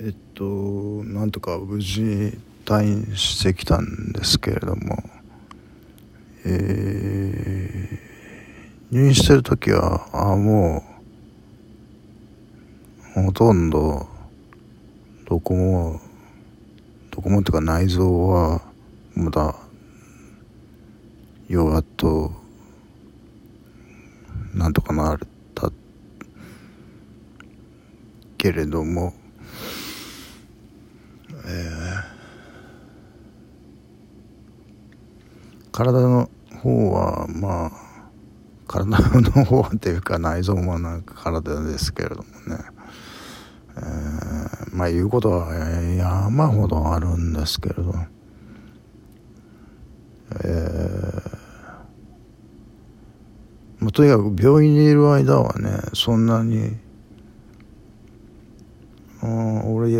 えっとなんとか無事退院してきたんですけれどもえー、入院してる時はあもうほとんどどこもどこもっていうか内臓はまだよやっとなんとかなったけれどもえー、体の方はまあ体の方っていうか内臓もなんか体ですけれどもね、えー、まあ言うことは山ほどあるんですけれど。えーまあ、とにかく病院にいる間はねそんなに俺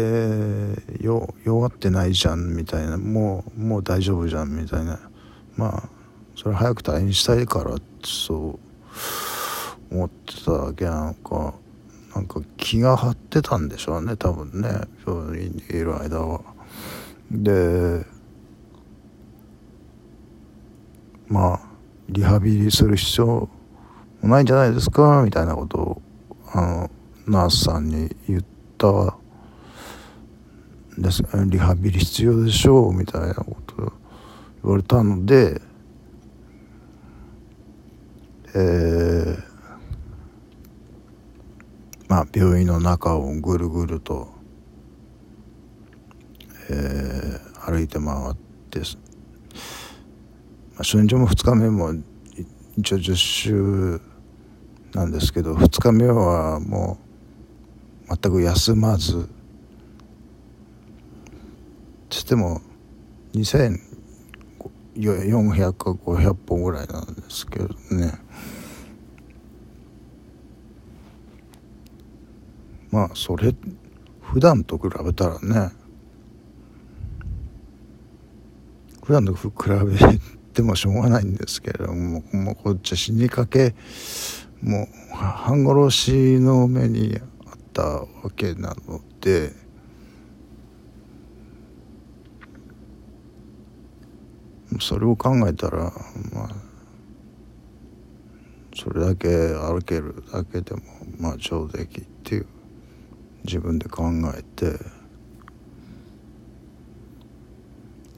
よ弱ってないじゃんみたいなもうもう大丈夫じゃんみたいな。まあそれ早く退院したいからそう思ってただけなんかなんか気が張ってたんでしょうね多分ね病院にいる間は。でまあリハビリする必要もないんじゃないですかみたいなことをあのナースさんに言ったですリハビリ必要でしょうみたいなこと言われたのでえー、まあ病院の中をぐるぐると、えー、歩いて回ってまあ、初日も2日目も一応10週なんですけど2日目はもう全く休まずつっても400か500本ぐらいなんですけどねまあそれ普段と比べたらね普段と比べてもしょうがないんですけれどももうこっち死にかけもう半殺しの目にあったわけなので。それを考えたらまあそれだけ歩けるだけでもまあ上出来っていう自分で考えて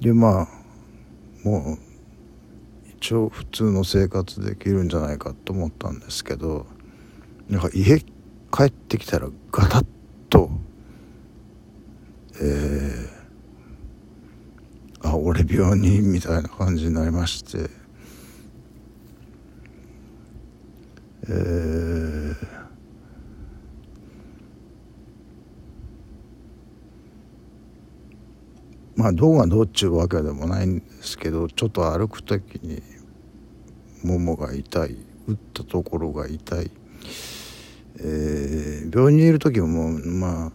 でまあもう一応普通の生活できるんじゃないかと思ったんですけどなんか家帰ってきたらガタッとえーあ俺病人みたいな感じになりまして。えー、まあどうがどうっちゅうわけでもないんですけどちょっと歩く時にももが痛い打ったところが痛い、えー、病院にいる時もまあ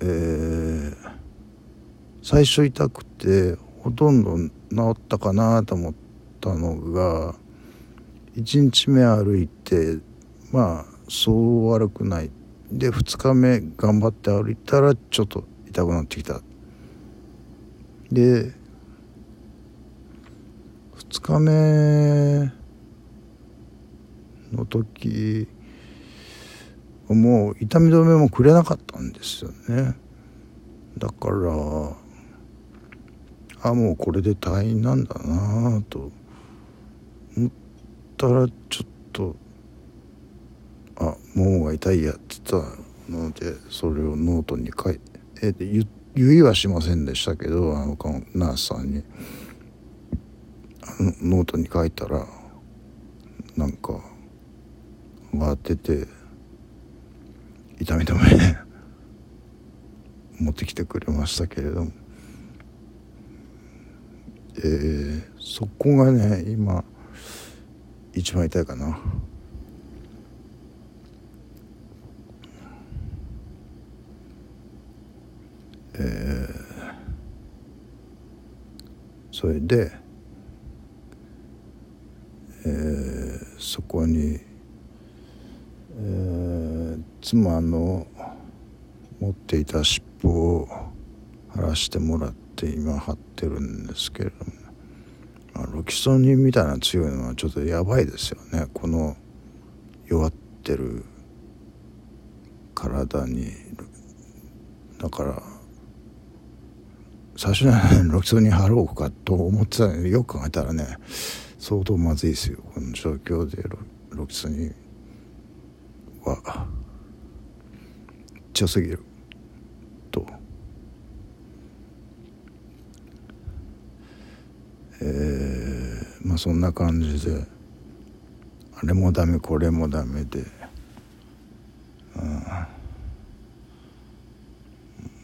えー最初痛くてほとんど治ったかなと思ったのが1日目歩いてまあそう悪くない。で2日目頑張って歩いたらちょっと痛くなってきた。で2日目の時もう痛み止めもくれなかったんですよね。だからあもうこれで退院なんだなと思ったらちょっとあももが痛いやって言ったのでそれをノートに書いて言言いはしませんでしたけどあのナースさんに。あのノートに書いたらなんか慌てて痛み止め 持ってきてくれましたけれども。え、そこがね今一番痛いかな。えー、それで、えー、そこに、えー、妻の持っていた尻尾を貼らしてもらってって今貼ってるんですけれども、まあ、ロキソニンみたいな強いのはちょっとやばいですよね。この弱ってる体に。だから最初にロキソニン貼ろうかと思ってたのによく考えたらね相当まずいですよ。この状況でロキソニンは強すぎると。えー、まあそんな感じで。あれもダメこれもダメで、う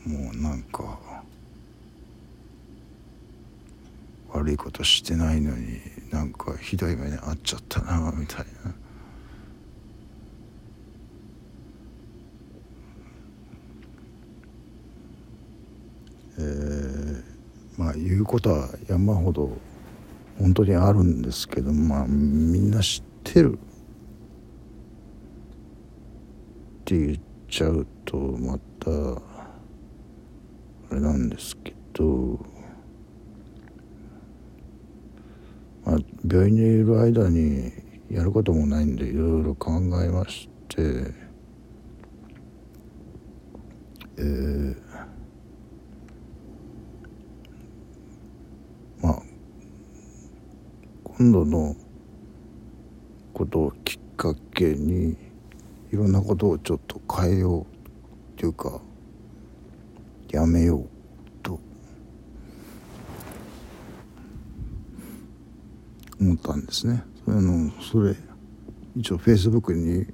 ん、もうなんか悪いことしてないのになんかひどい目に遭っちゃったなみたいな。えー、まあ言うことは山ほど本当にあるんですけどまあみんな知ってるって言っちゃうとまたあれなんですけど、まあ、病院にいる間にやることもないんでいろいろ考えましてえー今度のことをきっかけにいろんなことをちょっと変えようっていうかやめようと思ったんですね。それのそれ一応フェイスブックに、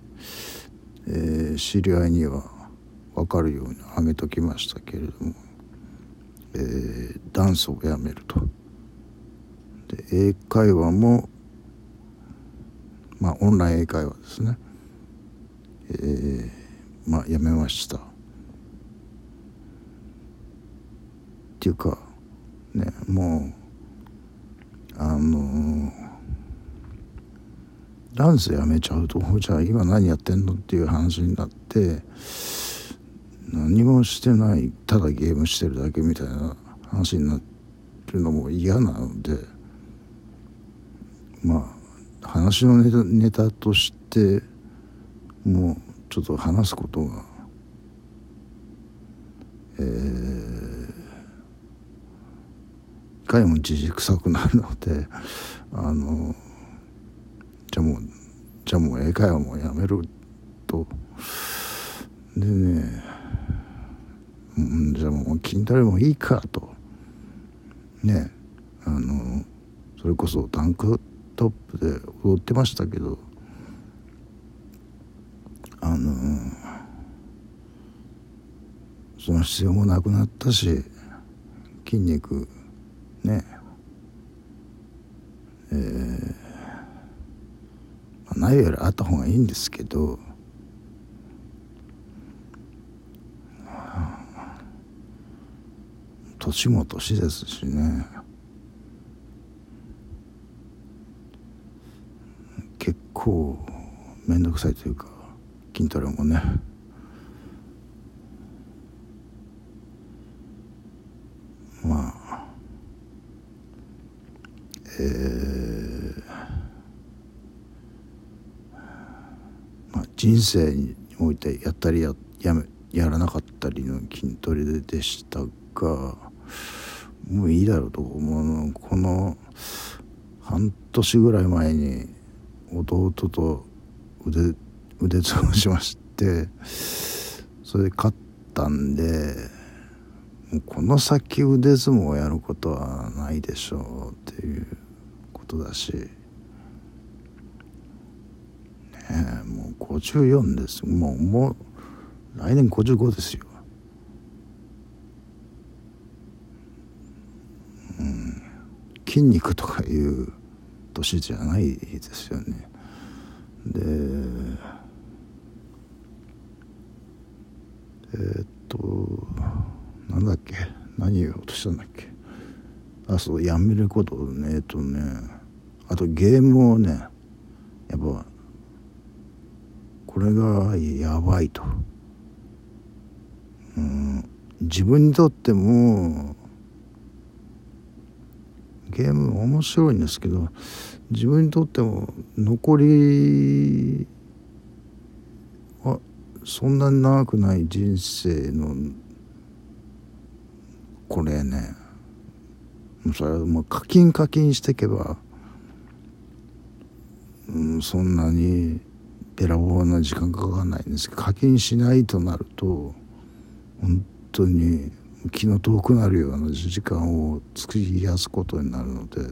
えー、知り合いには分かるように上げときましたけれども、えー、ダンスをやめると。で英会話もまあオンライン英会話ですねえー、まあやめましたっていうかねもうあのダンスやめちゃうとじゃあ今何やってんのっていう話になって何もしてないただゲームしてるだけみたいな話になるのも嫌なので。まあ話のネタネタとしてもうちょっと話すことがえー、いかにもじじくさくなるのであのじゃあもうじゃあもう英会話もやめると。でね、うん、じゃあもう筋トレもいいかと。ねあのそれこそタンクトップで踊ってましたけどあのその必要もなくなったし筋肉ねえー、まあ、ないよりあった方がいいんですけど年も年ですしね。結構面倒くさいというか筋トレもね。まあえー、まあ人生においてやったりややめやらなかったりの筋トレでしたがもういいだろうと思うこの半年ぐらい前に弟と腕腕相撲しましてそれで勝ったんでもうこの先腕相撲をやることはないでしょうっていうことだしねえもう54ですもうもう来年55ですよ。うん、筋肉とかいう年じゃないですよね。でえー、っとなんだっけ？何言おうとしたんだっけ？あそうやめることねえっとね。あとゲームをねやっぱこれがやばいと、うん、自分にとってもゲーム面白いんですけど自分にとっても残りはそんなに長くない人生のこれね。それはもう課金課金していけば、うん、そんなにべらぼうな時間かかんないんですけど課金しないとなると本当に気の遠くなるような時間を作りやすことになるので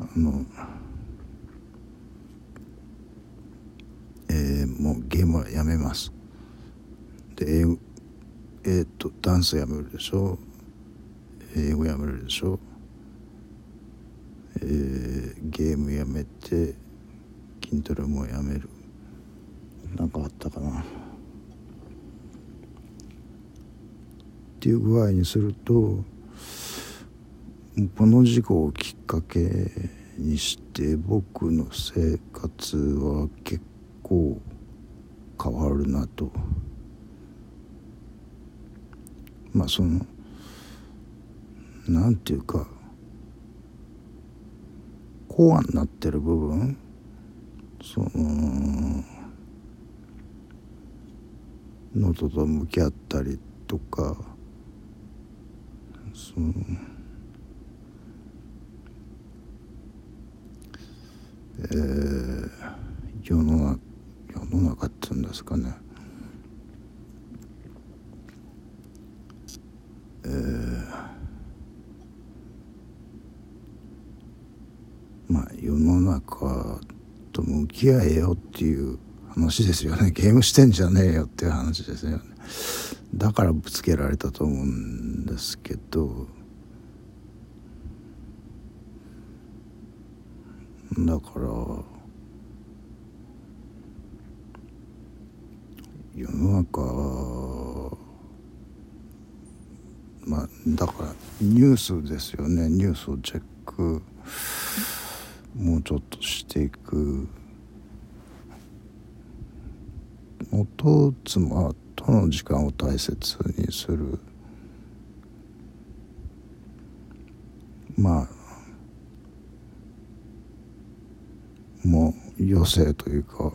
あの、えー、もうゲームはやめます。で英語えー、っとダンスやめるでしょ。英語やめるでしょ、えー、ゲームやめて筋トレもやめる。何かあったかな。っていう具合にするとこの事故をきっかけにして僕の生活は結構変わるなと。まあそのなんていうかコアになってる部分その喉と向き合ったりとかそのえー、世の中世の中っていうんですかね。えーまあ世の中と向き合えよっていう話ですよね。ゲームしてんじゃねえよっていう話ですよね。だからぶつけられたと思うんですけどだから世の中まあだからニュースですよね。ニュースをチェックもうちょっとしていく。元妻との時間を大切にする。まあもう余生というか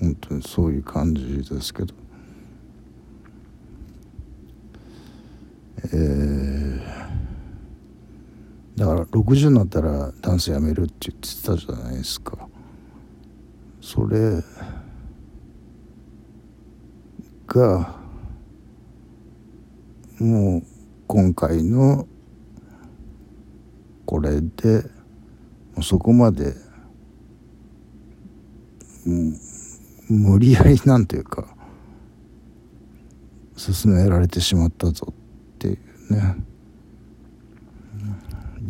本当にそういう感じですけど。えーだから60になったらダンスやめるって言ってたじゃないですか。それがもう今回のこれでそこまでうん無理やりなんていうか進められてしまったぞっていうね。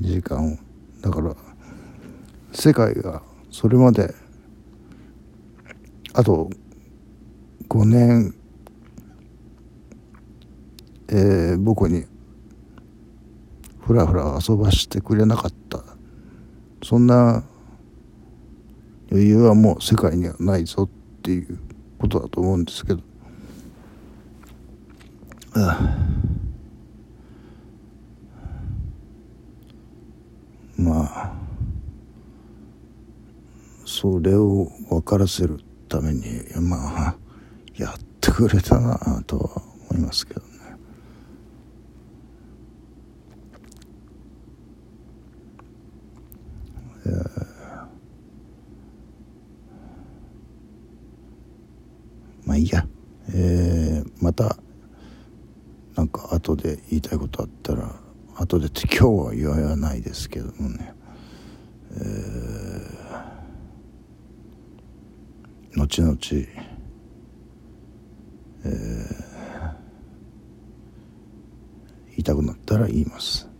時間をだから世界がそれまであと5年、えー、僕にふらふら遊ばしてくれなかったそんな余裕はもう世界にはないぞっていうことだと思うんですけど。あまあそれを分からせるためにまあやってくれたなとは思いますけどね。えー、まあいいや、えー、またなんか後で言いたいことあったら後でって今日は言わないですけどもね、えー、後々、えー、言いたくなったら言います。